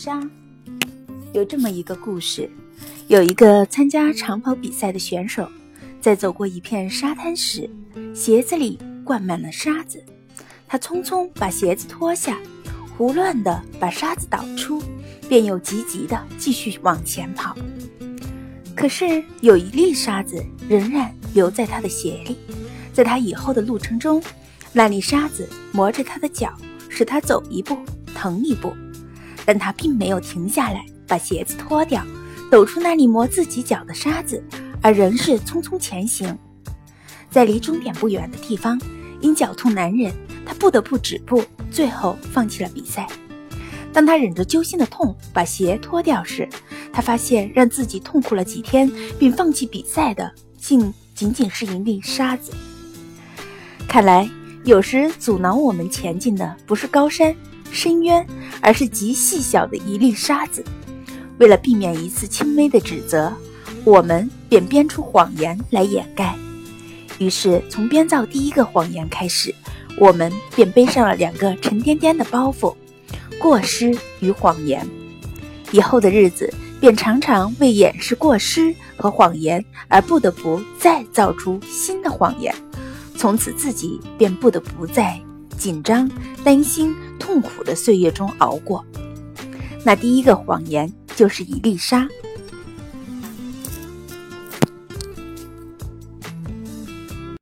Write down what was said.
沙。有这么一个故事：有一个参加长跑比赛的选手，在走过一片沙滩时，鞋子里灌满了沙子。他匆匆把鞋子脱下，胡乱地把沙子倒出，便又急急地继续往前跑。可是有一粒沙子仍然留在他的鞋里，在他以后的路程中，那粒沙子磨着他的脚，使他走一步疼一步，但他并没有停下来。把鞋子脱掉，抖出那粒磨自己脚的沙子，而仍是匆匆前行。在离终点不远的地方，因脚痛难忍，他不得不止步，最后放弃了比赛。当他忍着揪心的痛把鞋脱掉时，他发现让自己痛苦了几天并放弃比赛的，竟仅仅是一粒沙子。看来，有时阻挠我们前进的不是高山深渊，而是极细小的一粒沙子。为了避免一次轻微的指责，我们便编出谎言来掩盖。于是，从编造第一个谎言开始，我们便背上了两个沉甸甸的包袱——过失与谎言。以后的日子，便常常为掩饰过失和谎言而不得不再造出新的谎言。从此，自己便不得不在紧张、担心、痛苦的岁月中熬过。那第一个谎言。就是一粒沙。